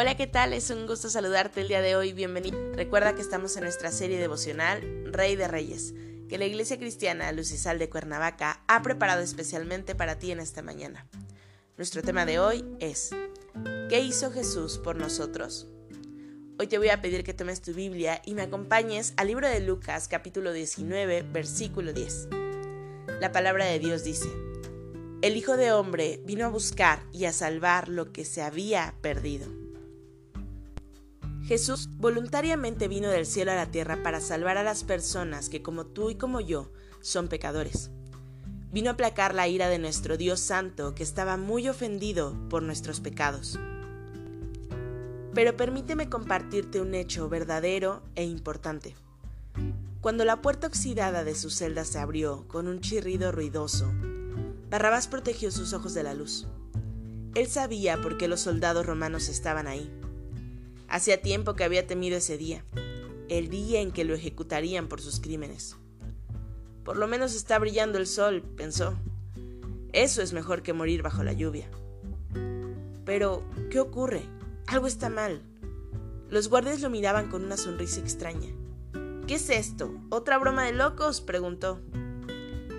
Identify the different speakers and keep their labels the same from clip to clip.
Speaker 1: Hola, ¿qué tal? Es un gusto saludarte el día de hoy. Bienvenido. Recuerda que estamos en nuestra serie devocional Rey de Reyes, que la Iglesia Cristiana Lucisal de Cuernavaca ha preparado especialmente para ti en esta mañana. Nuestro tema de hoy es ¿Qué hizo Jesús por nosotros? Hoy te voy a pedir que tomes tu Biblia y me acompañes al libro de Lucas capítulo 19 versículo 10. La palabra de Dios dice, El Hijo de Hombre vino a buscar y a salvar lo que se había perdido. Jesús voluntariamente vino del cielo a la tierra para salvar a las personas que como tú y como yo son pecadores. Vino a aplacar la ira de nuestro Dios Santo que estaba muy ofendido por nuestros pecados. Pero permíteme compartirte un hecho verdadero e importante. Cuando la puerta oxidada de su celda se abrió con un chirrido ruidoso, Barrabás protegió sus ojos de la luz. Él sabía por qué los soldados romanos estaban ahí Hacía tiempo que había temido ese día, el día en que lo ejecutarían por sus crímenes. Por lo menos está brillando el sol, pensó. Eso es mejor que morir bajo la lluvia. Pero, ¿qué ocurre? Algo está mal. Los guardias lo miraban con una sonrisa extraña. ¿Qué es esto? ¿Otra broma de locos? preguntó.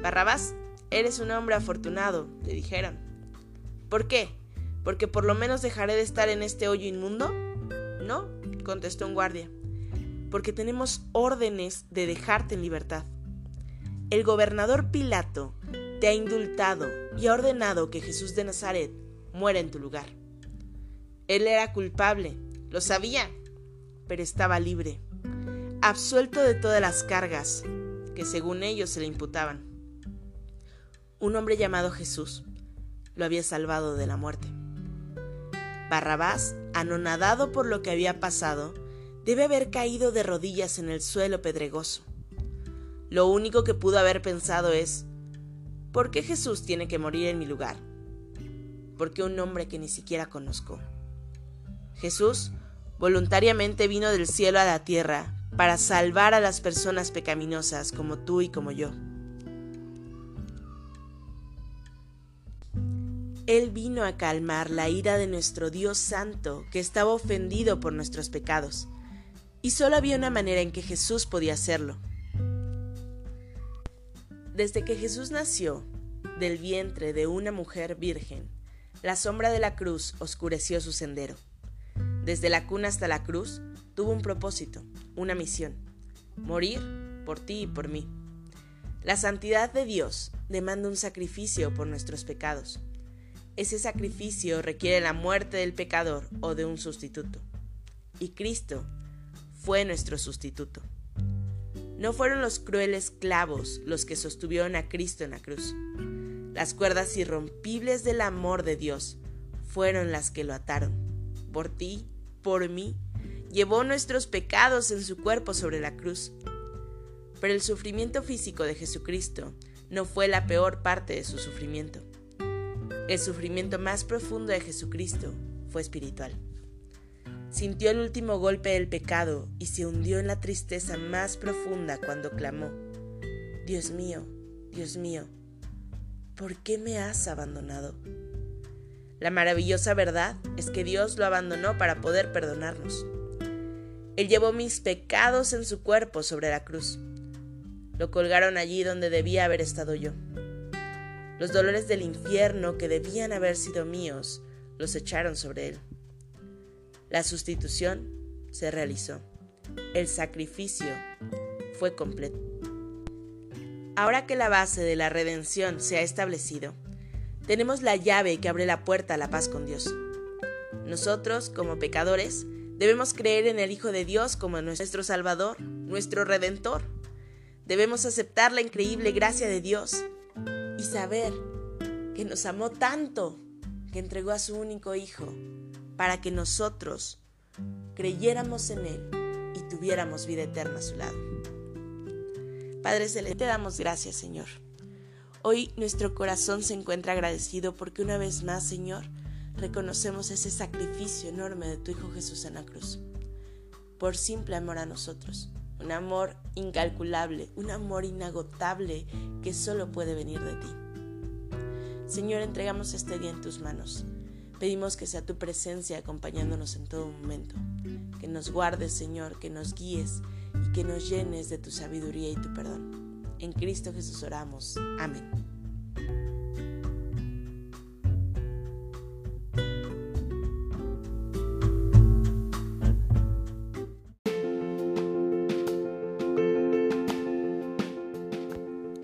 Speaker 1: Barrabás, eres un hombre afortunado, le dijeron. ¿Por qué? ¿Porque por lo menos dejaré de estar en este hoyo inmundo? No, contestó un guardia, porque tenemos órdenes de dejarte en libertad. El gobernador Pilato te ha indultado y ha ordenado que Jesús de Nazaret muera en tu lugar. Él era culpable, lo sabía, pero estaba libre, absuelto de todas las cargas que según ellos se le imputaban. Un hombre llamado Jesús lo había salvado de la muerte. Barrabás, anonadado por lo que había pasado, debe haber caído de rodillas en el suelo pedregoso. Lo único que pudo haber pensado es, ¿por qué Jesús tiene que morir en mi lugar? ¿Por qué un hombre que ni siquiera conozco? Jesús voluntariamente vino del cielo a la tierra para salvar a las personas pecaminosas como tú y como yo. Él vino a calmar la ira de nuestro Dios Santo, que estaba ofendido por nuestros pecados. Y solo había una manera en que Jesús podía hacerlo. Desde que Jesús nació del vientre de una mujer virgen, la sombra de la cruz oscureció su sendero. Desde la cuna hasta la cruz tuvo un propósito, una misión, morir por ti y por mí. La santidad de Dios demanda un sacrificio por nuestros pecados. Ese sacrificio requiere la muerte del pecador o de un sustituto. Y Cristo fue nuestro sustituto. No fueron los crueles clavos los que sostuvieron a Cristo en la cruz. Las cuerdas irrompibles del amor de Dios fueron las que lo ataron. Por ti, por mí, llevó nuestros pecados en su cuerpo sobre la cruz. Pero el sufrimiento físico de Jesucristo no fue la peor parte de su sufrimiento. El sufrimiento más profundo de Jesucristo fue espiritual. Sintió el último golpe del pecado y se hundió en la tristeza más profunda cuando clamó, Dios mío, Dios mío, ¿por qué me has abandonado? La maravillosa verdad es que Dios lo abandonó para poder perdonarnos. Él llevó mis pecados en su cuerpo sobre la cruz. Lo colgaron allí donde debía haber estado yo. Los dolores del infierno que debían haber sido míos los echaron sobre él. La sustitución se realizó. El sacrificio fue completo. Ahora que la base de la redención se ha establecido, tenemos la llave que abre la puerta a la paz con Dios. Nosotros, como pecadores, debemos creer en el Hijo de Dios como nuestro Salvador, nuestro Redentor. Debemos aceptar la increíble gracia de Dios y saber que nos amó tanto que entregó a su único Hijo para que nosotros creyéramos en Él y tuviéramos vida eterna a su lado. Padre Celeste, te damos gracias, Señor. Hoy nuestro corazón se encuentra agradecido porque una vez más, Señor, reconocemos ese sacrificio enorme de tu Hijo Jesús en la cruz, por simple amor a nosotros, un amor incalculable, un amor inagotable que solo puede venir de ti. Señor, entregamos este día en tus manos. Pedimos que sea tu presencia acompañándonos en todo momento, que nos guardes, Señor, que nos guíes y que nos llenes de tu sabiduría y tu perdón. En Cristo Jesús oramos. Amén.